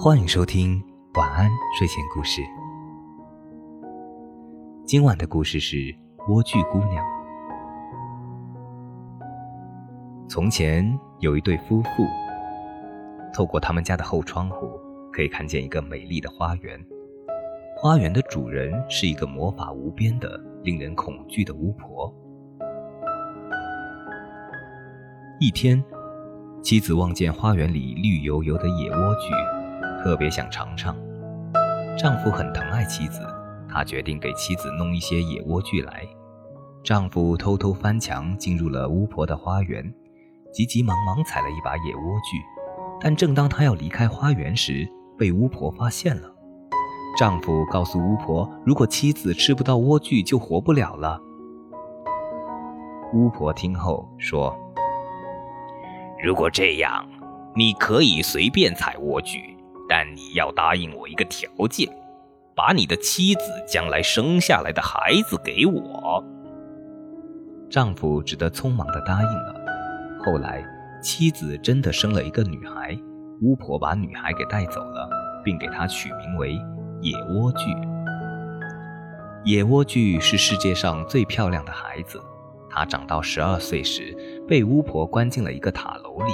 欢迎收听晚安睡前故事。今晚的故事是《莴苣姑娘》。从前有一对夫妇，透过他们家的后窗户，可以看见一个美丽的花园。花园的主人是一个魔法无边的、令人恐惧的巫婆。一天，妻子望见花园里绿油油的野莴苣，特别想尝尝。丈夫很疼爱妻子，他决定给妻子弄一些野莴苣来。丈夫偷偷翻墙进入了巫婆的花园，急急忙忙采了一把野莴苣，但正当他要离开花园时，被巫婆发现了。丈夫告诉巫婆，如果妻子吃不到莴苣，就活不了了。巫婆听后说。如果这样，你可以随便采莴苣，但你要答应我一个条件：把你的妻子将来生下来的孩子给我。丈夫只得匆忙地答应了。后来，妻子真的生了一个女孩，巫婆把女孩给带走了，并给她取名为野莴苣。野莴苣是世界上最漂亮的孩子。她长到十二岁时，被巫婆关进了一个塔楼里。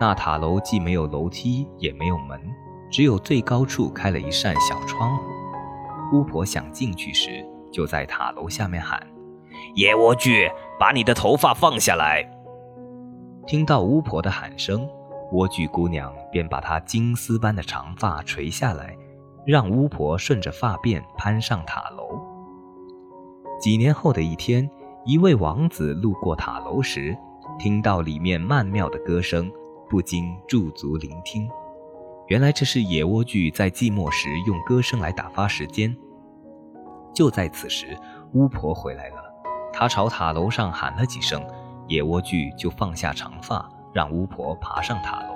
那塔楼既没有楼梯，也没有门，只有最高处开了一扇小窗户。巫婆想进去时，就在塔楼下面喊：“野莴苣，把你的头发放下来！”听到巫婆的喊声，莴苣姑娘便把她金丝般的长发垂下来，让巫婆顺着发辫攀上塔楼。几年后的一天。一位王子路过塔楼时，听到里面曼妙的歌声，不禁驻足聆听。原来这是野莴苣在寂寞时用歌声来打发时间。就在此时，巫婆回来了，她朝塔楼上喊了几声，野莴苣就放下长发，让巫婆爬上塔楼。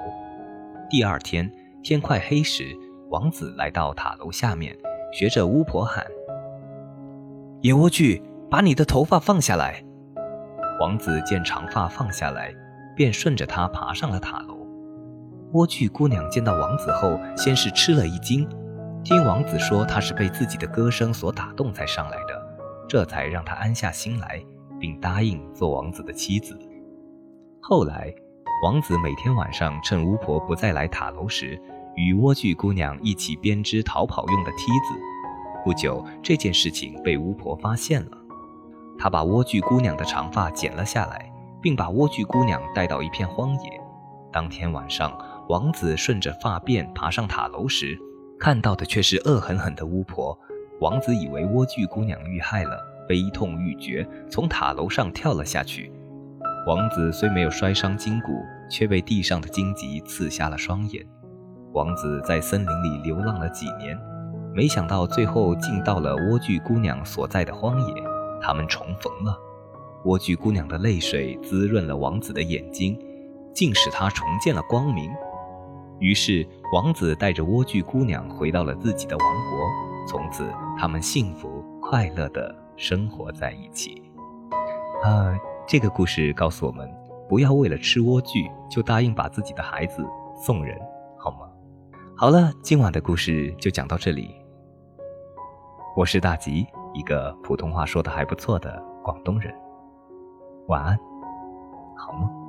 第二天天快黑时，王子来到塔楼下面，学着巫婆喊：“野莴苣。”把你的头发放下来。王子见长发放下来，便顺着它爬上了塔楼。莴苣姑娘见到王子后，先是吃了一惊，听王子说他是被自己的歌声所打动才上来的，这才让她安下心来，并答应做王子的妻子。后来，王子每天晚上趁巫婆不再来塔楼时，与莴苣姑娘一起编织逃跑用的梯子。不久，这件事情被巫婆发现了。他把莴苣姑娘的长发剪了下来，并把莴苣姑娘带到一片荒野。当天晚上，王子顺着发辫爬上塔楼时，看到的却是恶狠狠的巫婆。王子以为莴苣姑娘遇害了，悲痛欲绝，从塔楼上跳了下去。王子虽没有摔伤筋骨，却被地上的荆棘刺瞎了双眼。王子在森林里流浪了几年，没想到最后竟到了莴苣姑娘所在的荒野。他们重逢了，莴苣姑娘的泪水滋润了王子的眼睛，竟使他重见了光明。于是，王子带着莴苣姑娘回到了自己的王国，从此他们幸福快乐地生活在一起。啊，这个故事告诉我们，不要为了吃莴苣就答应把自己的孩子送人，好吗？好了，今晚的故事就讲到这里。我是大吉。一个普通话说的还不错的广东人，晚安，好梦。